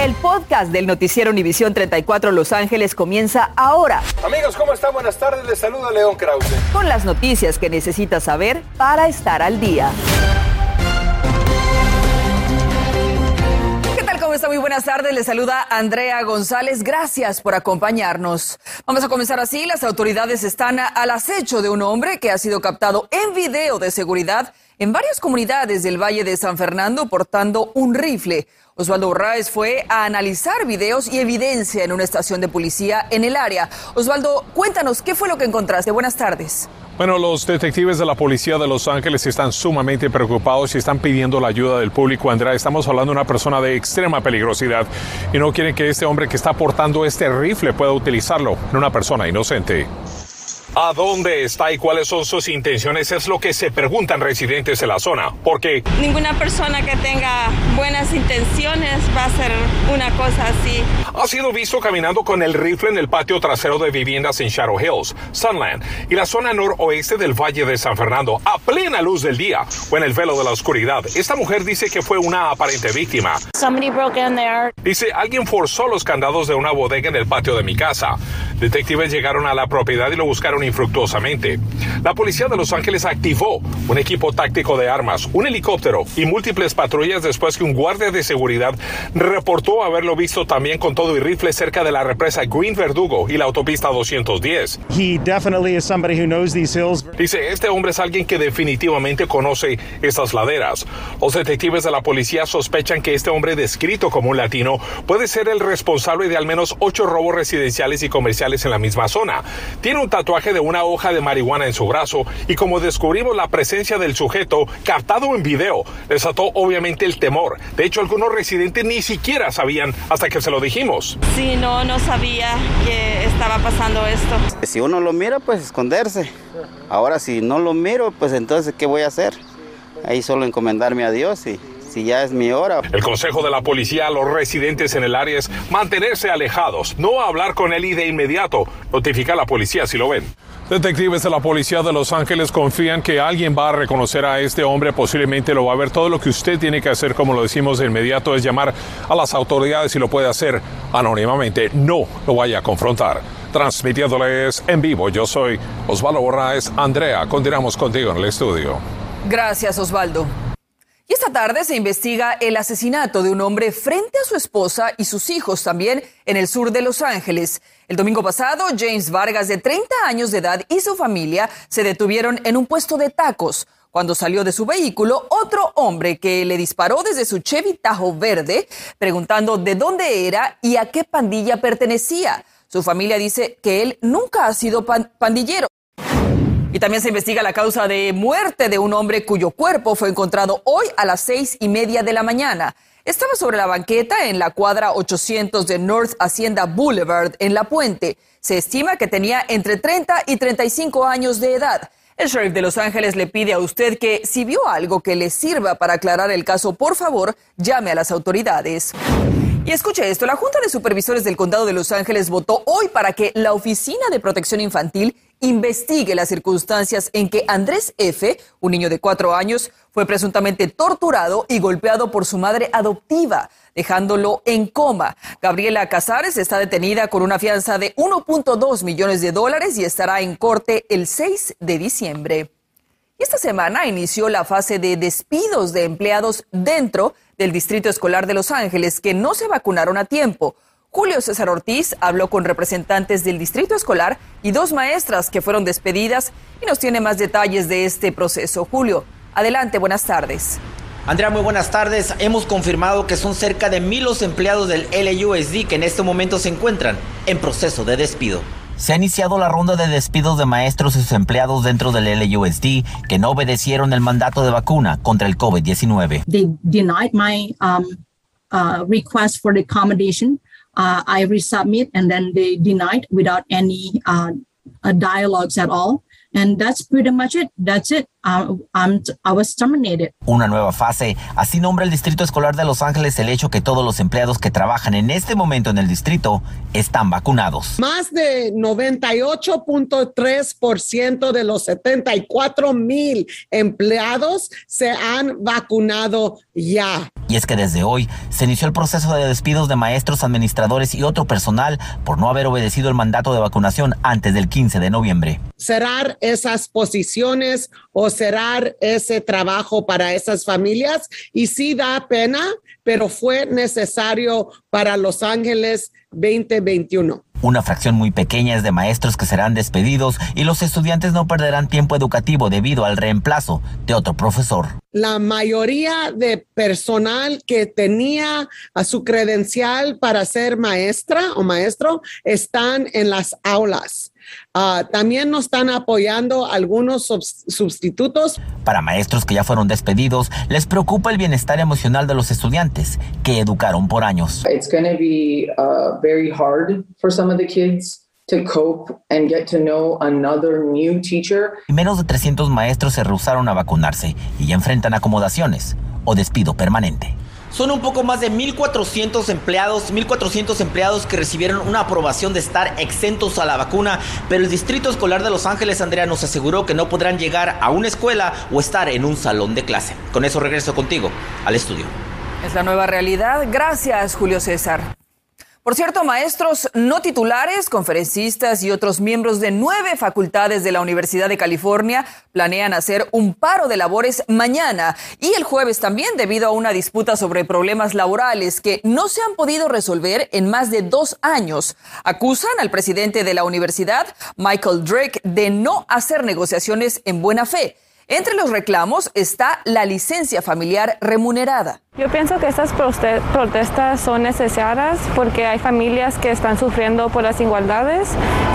El podcast del noticiero Univisión 34 Los Ángeles comienza ahora. Amigos, ¿cómo están? Buenas tardes. Les saluda León Krause. Con las noticias que necesitas saber para estar al día. ¿Qué tal? ¿Cómo está? Muy buenas tardes. Les saluda Andrea González. Gracias por acompañarnos. Vamos a comenzar así. Las autoridades están al acecho de un hombre que ha sido captado en video de seguridad en varias comunidades del Valle de San Fernando portando un rifle. Osvaldo Urraez fue a analizar videos y evidencia en una estación de policía en el área. Osvaldo, cuéntanos, ¿qué fue lo que encontraste? Buenas tardes. Bueno, los detectives de la policía de Los Ángeles están sumamente preocupados y están pidiendo la ayuda del público. Andrea, estamos hablando de una persona de extrema peligrosidad y no quieren que este hombre que está portando este rifle pueda utilizarlo en una persona inocente. ¿A dónde está y cuáles son sus intenciones? Es lo que se preguntan residentes de la zona. Porque ninguna persona que tenga buenas intenciones va a hacer una cosa así. Ha sido visto caminando con el rifle en el patio trasero de viviendas en Shadow Hills, Sunland y la zona noroeste del Valle de San Fernando a plena luz del día o en el velo de la oscuridad. Esta mujer dice que fue una aparente víctima. Dice, alguien forzó los candados de una bodega en el patio de mi casa. Detectives llegaron a la propiedad y lo buscaron infructuosamente. La policía de Los Ángeles activó un equipo táctico de armas, un helicóptero y múltiples patrullas después que un guardia de seguridad reportó haberlo visto también con todo y rifle cerca de la represa Green Verdugo y la autopista 210. Dice, este hombre es alguien que definitivamente conoce estas laderas. Los detectives de la policía sospechan que este hombre descrito como un latino puede ser el responsable de al menos ocho robos residenciales y comerciales en la misma zona. Tiene un tatuaje de una hoja de marihuana en su brazo y como descubrimos la presencia del sujeto captado en video, desató obviamente el temor. De hecho, algunos residentes ni siquiera sabían hasta que se lo dijimos. Sí, no, no sabía que estaba pasando esto. Si uno lo mira, pues esconderse. Ahora si no lo miro, pues entonces, ¿qué voy a hacer? Ahí solo encomendarme a Dios y si ya es mi hora. El consejo de la policía a los residentes en el área es mantenerse alejados, no hablar con él y de inmediato notificar a la policía si lo ven. Detectives de la policía de Los Ángeles confían que alguien va a reconocer a este hombre, posiblemente lo va a ver. Todo lo que usted tiene que hacer, como lo decimos de inmediato, es llamar a las autoridades y lo puede hacer anónimamente. No lo vaya a confrontar. Transmitiéndoles en vivo, yo soy Osvaldo Borraes. Andrea, continuamos contigo en el estudio. Gracias, Osvaldo. Y esta tarde se investiga el asesinato de un hombre frente a su esposa y sus hijos también en el sur de Los Ángeles. El domingo pasado, James Vargas, de 30 años de edad, y su familia se detuvieron en un puesto de tacos. Cuando salió de su vehículo, otro hombre que le disparó desde su Chevy Tajo verde, preguntando de dónde era y a qué pandilla pertenecía. Su familia dice que él nunca ha sido pandillero. Y también se investiga la causa de muerte de un hombre cuyo cuerpo fue encontrado hoy a las seis y media de la mañana. Estaba sobre la banqueta en la cuadra 800 de North Hacienda Boulevard en La Puente. Se estima que tenía entre 30 y 35 años de edad. El sheriff de Los Ángeles le pide a usted que si vio algo que le sirva para aclarar el caso, por favor, llame a las autoridades. Y escuche esto, la Junta de Supervisores del Condado de Los Ángeles votó hoy para que la Oficina de Protección Infantil investigue las circunstancias en que Andrés F., un niño de cuatro años, fue presuntamente torturado y golpeado por su madre adoptiva, dejándolo en coma. Gabriela Casares está detenida con una fianza de 1.2 millones de dólares y estará en corte el 6 de diciembre. Esta semana inició la fase de despidos de empleados dentro del Distrito Escolar de Los Ángeles que no se vacunaron a tiempo. Julio César Ortiz habló con representantes del distrito escolar y dos maestras que fueron despedidas y nos tiene más detalles de este proceso. Julio, adelante, buenas tardes. Andrea, muy buenas tardes. Hemos confirmado que son cerca de mil los empleados del LUSD que en este momento se encuentran en proceso de despido. Se ha iniciado la ronda de despidos de maestros y sus empleados dentro del LUSD que no obedecieron el mandato de vacuna contra el COVID-19. They denied my um, uh, request for the accommodation. Uh, I resubmit and then they denied without any uh, uh, dialogues at all. And that's pretty much it. That's it. Was terminated. Una nueva fase. Así nombra el Distrito Escolar de Los Ángeles el hecho que todos los empleados que trabajan en este momento en el distrito están vacunados. Más de 98.3% de los 74 mil empleados se han vacunado ya. Y es que desde hoy se inició el proceso de despidos de maestros, administradores y otro personal por no haber obedecido el mandato de vacunación antes del 15 de noviembre. Cerrar esas posiciones o cerrar ese trabajo para esas familias y sí da pena, pero fue necesario para Los Ángeles 2021. Una fracción muy pequeña es de maestros que serán despedidos y los estudiantes no perderán tiempo educativo debido al reemplazo de otro profesor. La mayoría de personal que tenía a su credencial para ser maestra o maestro están en las aulas. Uh, también nos están apoyando algunos sustitutos. Para maestros que ya fueron despedidos, les preocupa el bienestar emocional de los estudiantes que educaron por años. It's going to be uh, very hard for some of the kids. To cope and get to know another new teacher. Menos de 300 maestros se rehusaron a vacunarse y ya enfrentan acomodaciones o despido permanente. Son un poco más de 1.400 empleados, 1.400 empleados que recibieron una aprobación de estar exentos a la vacuna, pero el Distrito Escolar de Los Ángeles, Andrea, nos aseguró que no podrán llegar a una escuela o estar en un salón de clase. Con eso regreso contigo al estudio. Es la nueva realidad. Gracias, Julio César. Por cierto, maestros no titulares, conferencistas y otros miembros de nueve facultades de la Universidad de California planean hacer un paro de labores mañana y el jueves también debido a una disputa sobre problemas laborales que no se han podido resolver en más de dos años. Acusan al presidente de la universidad, Michael Drake, de no hacer negociaciones en buena fe. Entre los reclamos está la licencia familiar remunerada. Yo pienso que estas protestas son necesarias porque hay familias que están sufriendo por las igualdades.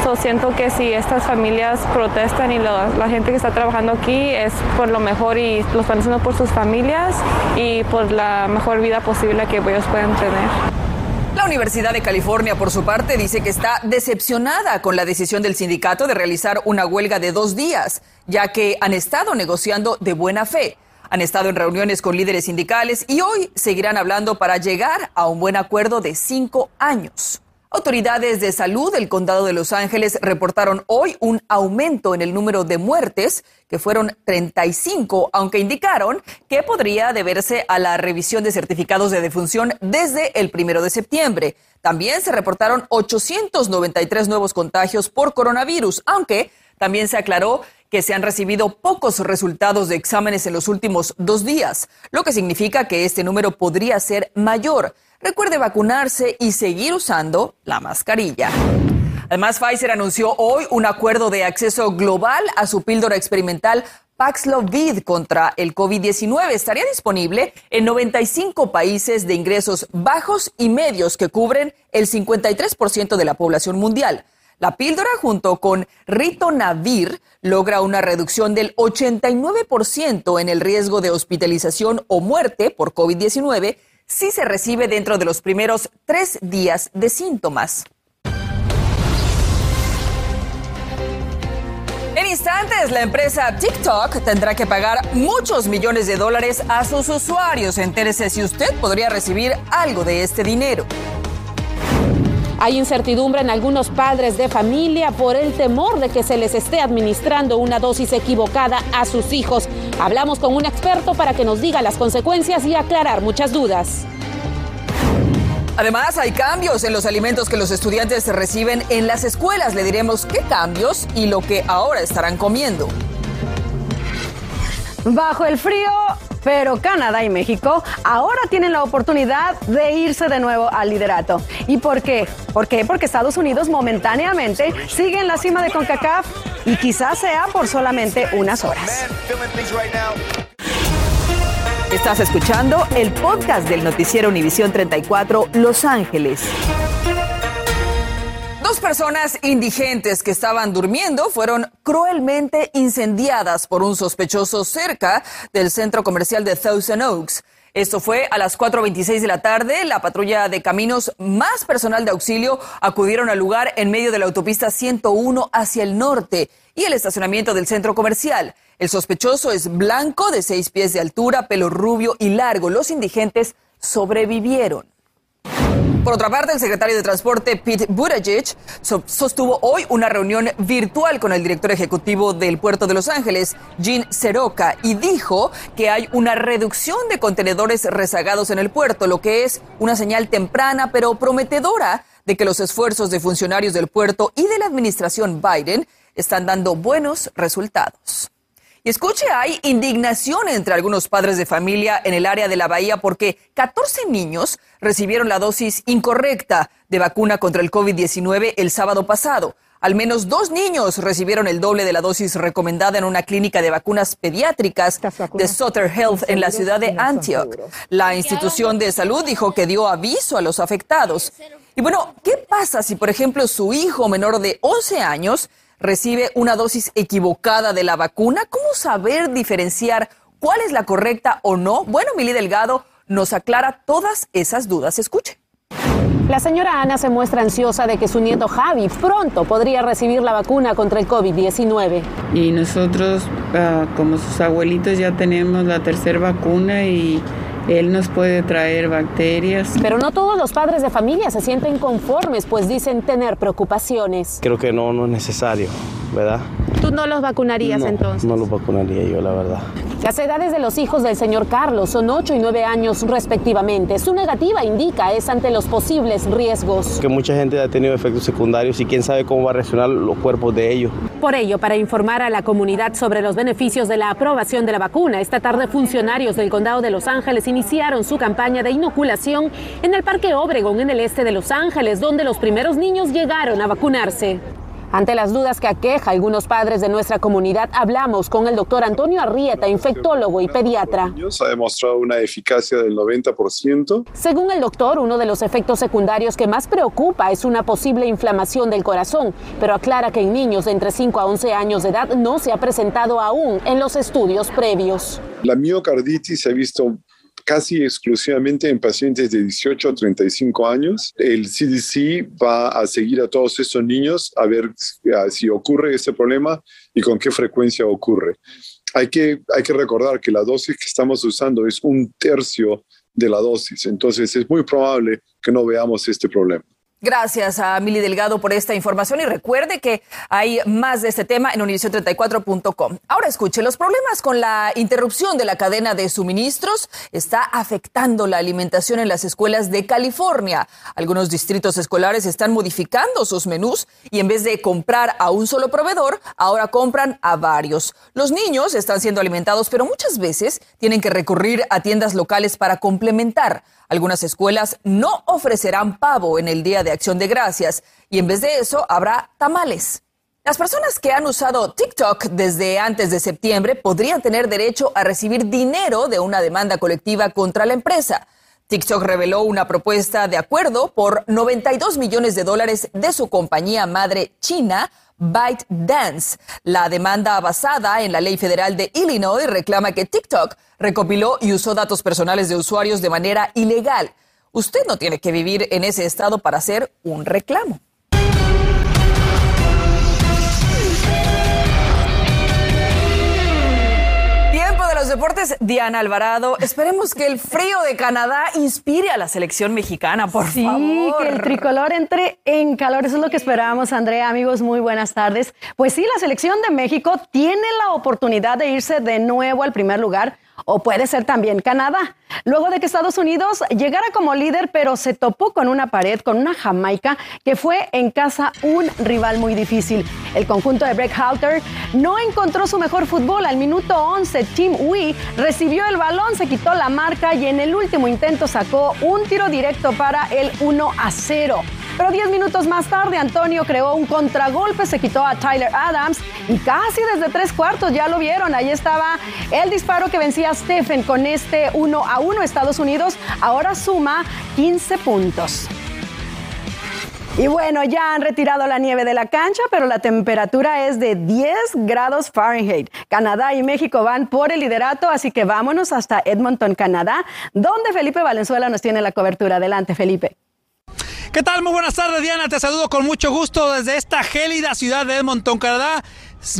So siento que si estas familias protestan y la, la gente que está trabajando aquí es por lo mejor y lo están haciendo por sus familias y por la mejor vida posible que ellos puedan tener. La Universidad de California, por su parte, dice que está decepcionada con la decisión del sindicato de realizar una huelga de dos días, ya que han estado negociando de buena fe. Han estado en reuniones con líderes sindicales y hoy seguirán hablando para llegar a un buen acuerdo de cinco años. Autoridades de salud del condado de Los Ángeles reportaron hoy un aumento en el número de muertes, que fueron 35, aunque indicaron que podría deberse a la revisión de certificados de defunción desde el primero de septiembre. También se reportaron 893 nuevos contagios por coronavirus, aunque también se aclaró que se han recibido pocos resultados de exámenes en los últimos dos días, lo que significa que este número podría ser mayor. Recuerde vacunarse y seguir usando la mascarilla. Además, Pfizer anunció hoy un acuerdo de acceso global a su píldora experimental Paxlovid contra el COVID-19. Estaría disponible en 95 países de ingresos bajos y medios que cubren el 53% de la población mundial. La píldora junto con Ritonavir logra una reducción del 89% en el riesgo de hospitalización o muerte por COVID-19 si se recibe dentro de los primeros tres días de síntomas. En instantes, la empresa TikTok tendrá que pagar muchos millones de dólares a sus usuarios. Entérese si usted podría recibir algo de este dinero. Hay incertidumbre en algunos padres de familia por el temor de que se les esté administrando una dosis equivocada a sus hijos. Hablamos con un experto para que nos diga las consecuencias y aclarar muchas dudas. Además, hay cambios en los alimentos que los estudiantes reciben en las escuelas. Le diremos qué cambios y lo que ahora estarán comiendo. Bajo el frío, pero Canadá y México ahora tienen la oportunidad de irse de nuevo al liderato. ¿Y por qué? ¿Por qué? Porque Estados Unidos momentáneamente sigue en la cima de CONCACAF y quizás sea por solamente unas horas. Estás escuchando el podcast del noticiero Univisión 34 Los Ángeles. Dos personas indigentes que estaban durmiendo fueron cruelmente incendiadas por un sospechoso cerca del centro comercial de Thousand Oaks. Esto fue a las 4.26 de la tarde. La patrulla de caminos más personal de auxilio acudieron al lugar en medio de la autopista 101 hacia el norte y el estacionamiento del centro comercial. El sospechoso es blanco, de seis pies de altura, pelo rubio y largo. Los indigentes sobrevivieron. Por otra parte, el secretario de Transporte Pete Buttigieg sostuvo hoy una reunión virtual con el director ejecutivo del puerto de Los Ángeles, Gene Seroka, y dijo que hay una reducción de contenedores rezagados en el puerto, lo que es una señal temprana pero prometedora de que los esfuerzos de funcionarios del puerto y de la administración Biden están dando buenos resultados. Y escuche, hay indignación entre algunos padres de familia en el área de la bahía porque 14 niños recibieron la dosis incorrecta de vacuna contra el COVID-19 el sábado pasado. Al menos dos niños recibieron el doble de la dosis recomendada en una clínica de vacunas pediátricas de Sutter Health en la ciudad de Antioch. La institución de salud dijo que dio aviso a los afectados. Y bueno, ¿qué pasa si, por ejemplo, su hijo menor de 11 años recibe una dosis equivocada de la vacuna? ¿Cómo saber diferenciar cuál es la correcta o no? Bueno, Mili Delgado nos aclara todas esas dudas. Escuche. La señora Ana se muestra ansiosa de que su nieto Javi pronto podría recibir la vacuna contra el COVID-19. Y nosotros, ah, como sus abuelitos, ya tenemos la tercera vacuna y él nos puede traer bacterias. Pero no todos los padres de familia se sienten conformes, pues dicen tener preocupaciones. Creo que no, no es necesario, ¿verdad? ¿Tú no los vacunarías entonces? No los vacunaría yo, la verdad. Las edades de los hijos del señor Carlos son 8 y 9 años respectivamente. Su negativa indica es ante los posibles riesgos. Que mucha gente ha tenido efectos secundarios y quién sabe cómo va a reaccionar los cuerpos de ellos. Por ello, para informar a la comunidad sobre los beneficios de la aprobación de la vacuna, esta tarde funcionarios del condado de Los Ángeles iniciaron su campaña de inoculación en el Parque Obregón en el este de Los Ángeles, donde los primeros niños llegaron a vacunarse. Ante las dudas que aqueja algunos padres de nuestra comunidad, hablamos con el doctor Antonio Arrieta, infectólogo y pediatra. Ha demostrado una eficacia del 90%. Según el doctor, uno de los efectos secundarios que más preocupa es una posible inflamación del corazón, pero aclara que en niños de entre 5 a 11 años de edad no se ha presentado aún en los estudios previos. La miocarditis se ha visto casi exclusivamente en pacientes de 18 a 35 años. El CDC va a seguir a todos esos niños a ver si ocurre ese problema y con qué frecuencia ocurre. Hay que, hay que recordar que la dosis que estamos usando es un tercio de la dosis, entonces es muy probable que no veamos este problema. Gracias a Mili Delgado por esta información y recuerde que hay más de este tema en univision34.com. Ahora escuche, los problemas con la interrupción de la cadena de suministros está afectando la alimentación en las escuelas de California. Algunos distritos escolares están modificando sus menús y en vez de comprar a un solo proveedor, ahora compran a varios. Los niños están siendo alimentados, pero muchas veces tienen que recurrir a tiendas locales para complementar. Algunas escuelas no ofrecerán pavo en el Día de Acción de Gracias y en vez de eso habrá tamales. Las personas que han usado TikTok desde antes de septiembre podrían tener derecho a recibir dinero de una demanda colectiva contra la empresa. TikTok reveló una propuesta de acuerdo por 92 millones de dólares de su compañía madre china ByteDance. La demanda basada en la ley federal de Illinois reclama que TikTok recopiló y usó datos personales de usuarios de manera ilegal. Usted no tiene que vivir en ese estado para hacer un reclamo. Deportes, Diana Alvarado. Esperemos que el frío de Canadá inspire a la selección mexicana, por favor. Sí, que el tricolor entre en calor. Eso es lo que esperábamos, Andrea. Amigos, muy buenas tardes. Pues sí, la selección de México tiene la oportunidad de irse de nuevo al primer lugar o puede ser también Canadá. Luego de que Estados Unidos llegara como líder, pero se topó con una pared, con una Jamaica, que fue en casa un rival muy difícil. El conjunto de Breck Halter no encontró su mejor fútbol. Al minuto 11, Tim Wee recibió el balón, se quitó la marca y en el último intento sacó un tiro directo para el 1 a 0. Pero 10 minutos más tarde, Antonio creó un contragolpe, se quitó a Tyler Adams y casi desde tres cuartos ya lo vieron. Ahí estaba el disparo que vencía a Stephen con este 1 a 1. Estados Unidos ahora suma 15 puntos. Y bueno, ya han retirado la nieve de la cancha, pero la temperatura es de 10 grados Fahrenheit. Canadá y México van por el liderato, así que vámonos hasta Edmonton, Canadá, donde Felipe Valenzuela nos tiene la cobertura. Adelante, Felipe. ¿Qué tal? Muy buenas tardes, Diana. Te saludo con mucho gusto desde esta gélida ciudad de Edmonton, Canadá.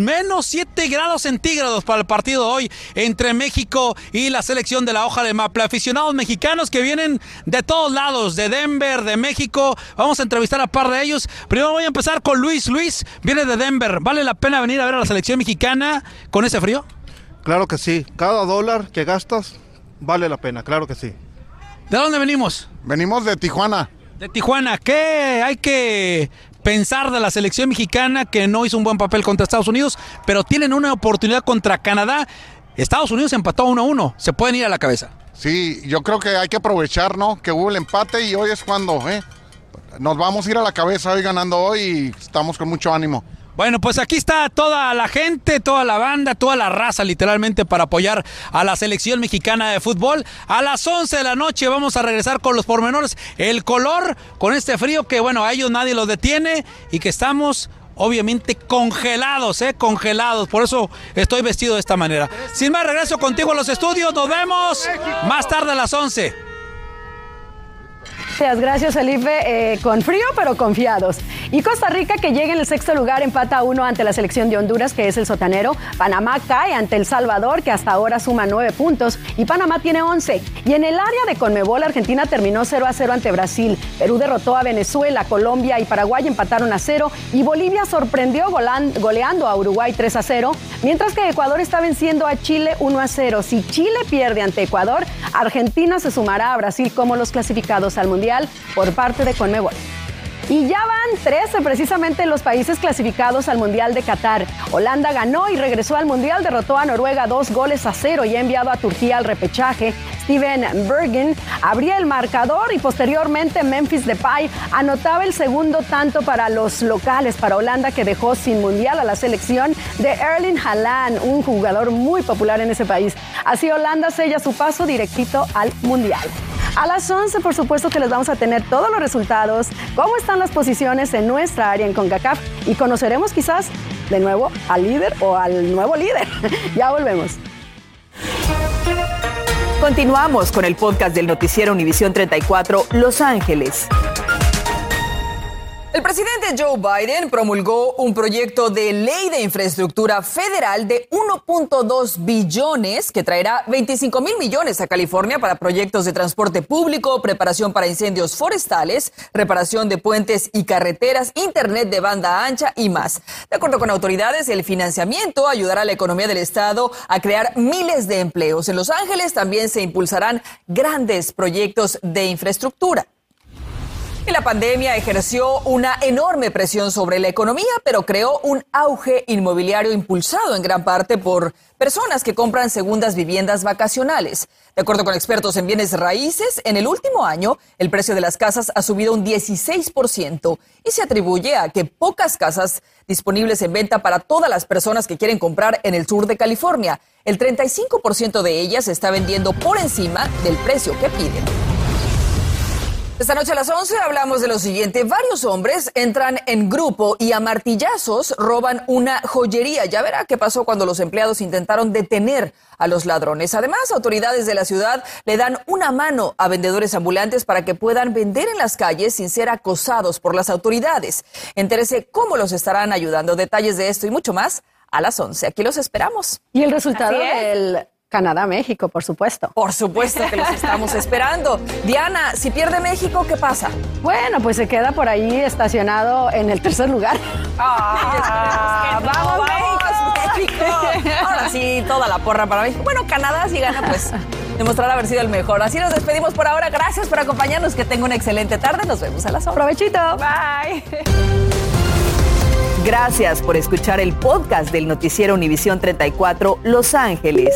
menos 7 grados centígrados para el partido de hoy entre México y la selección de la hoja de Maple. Aficionados mexicanos que vienen de todos lados, de Denver, de México. Vamos a entrevistar a par de ellos. Primero voy a empezar con Luis. Luis viene de Denver. ¿Vale la pena venir a ver a la selección mexicana con ese frío? Claro que sí. Cada dólar que gastas vale la pena, claro que sí. ¿De dónde venimos? Venimos de Tijuana. De Tijuana. ¿Qué hay que pensar de la selección mexicana que no hizo un buen papel contra Estados Unidos, pero tienen una oportunidad contra Canadá? Estados Unidos empató 1 1. Se pueden ir a la cabeza. Sí, yo creo que hay que aprovechar, ¿no? Que hubo el empate y hoy es cuando, ¿eh? Nos vamos a ir a la cabeza hoy ganando hoy y estamos con mucho ánimo. Bueno, pues aquí está toda la gente, toda la banda, toda la raza literalmente para apoyar a la selección mexicana de fútbol. A las 11 de la noche vamos a regresar con los pormenores. El color con este frío que bueno, a ellos nadie los detiene y que estamos obviamente congelados, ¿eh? Congelados. Por eso estoy vestido de esta manera. Sin más, regreso contigo a los estudios. Nos vemos más tarde a las 11. Gracias, gracias Felipe. Eh, con frío, pero confiados. Y Costa Rica, que llega en el sexto lugar, empata uno ante la selección de Honduras, que es el sotanero. Panamá cae ante El Salvador, que hasta ahora suma nueve puntos. Y Panamá tiene once. Y en el área de Conmebol, Argentina terminó 0 a 0 ante Brasil. Perú derrotó a Venezuela, Colombia y Paraguay empataron a 0. Y Bolivia sorprendió goleando a Uruguay 3 a 0. Mientras que Ecuador está venciendo a Chile 1 a 0. Si Chile pierde ante Ecuador, Argentina se sumará a Brasil como los clasificados al Mundial por parte de Conmebol. Y ya van 13 precisamente los países clasificados al Mundial de Qatar. Holanda ganó y regresó al Mundial, derrotó a Noruega dos goles a cero y ha enviado a Turquía al repechaje. Steven Bergen abría el marcador y posteriormente Memphis Depay anotaba el segundo tanto para los locales, para Holanda que dejó sin Mundial a la selección de Erling Haaland, un jugador muy popular en ese país. Así Holanda sella su paso directito al Mundial. A las 11, por supuesto que les vamos a tener todos los resultados, cómo están las posiciones en nuestra área en CONCACAF y conoceremos quizás de nuevo al líder o al nuevo líder. ya volvemos. Continuamos con el podcast del noticiero Univisión 34 Los Ángeles. El presidente Joe Biden promulgó un proyecto de ley de infraestructura federal de 1.2 billones que traerá 25 mil millones a California para proyectos de transporte público, preparación para incendios forestales, reparación de puentes y carreteras, internet de banda ancha y más. De acuerdo con autoridades, el financiamiento ayudará a la economía del estado a crear miles de empleos. En Los Ángeles también se impulsarán grandes proyectos de infraestructura. Y la pandemia ejerció una enorme presión sobre la economía, pero creó un auge inmobiliario impulsado en gran parte por personas que compran segundas viviendas vacacionales. De acuerdo con expertos en bienes raíces, en el último año el precio de las casas ha subido un 16% y se atribuye a que pocas casas disponibles en venta para todas las personas que quieren comprar en el sur de California. El 35% de ellas está vendiendo por encima del precio que piden. Esta noche a las 11 hablamos de lo siguiente. Varios hombres entran en grupo y a martillazos roban una joyería. Ya verá qué pasó cuando los empleados intentaron detener a los ladrones. Además, autoridades de la ciudad le dan una mano a vendedores ambulantes para que puedan vender en las calles sin ser acosados por las autoridades. Entérese cómo los estarán ayudando. Detalles de esto y mucho más a las 11. Aquí los esperamos. Y el resultado del Canadá, México, por supuesto. Por supuesto que los estamos esperando. Diana, si pierde México, ¿qué pasa? Bueno, pues se queda por ahí estacionado en el tercer lugar. Ah, vamos, México, Ahora sí, toda la porra para México. Bueno, Canadá si gana, pues demostrará haber sido el mejor. Así nos despedimos por ahora. Gracias por acompañarnos. Que tenga una excelente tarde. Nos vemos a las horas. Provechito. Bye. Gracias por escuchar el podcast del noticiero Univisión 34 Los Ángeles.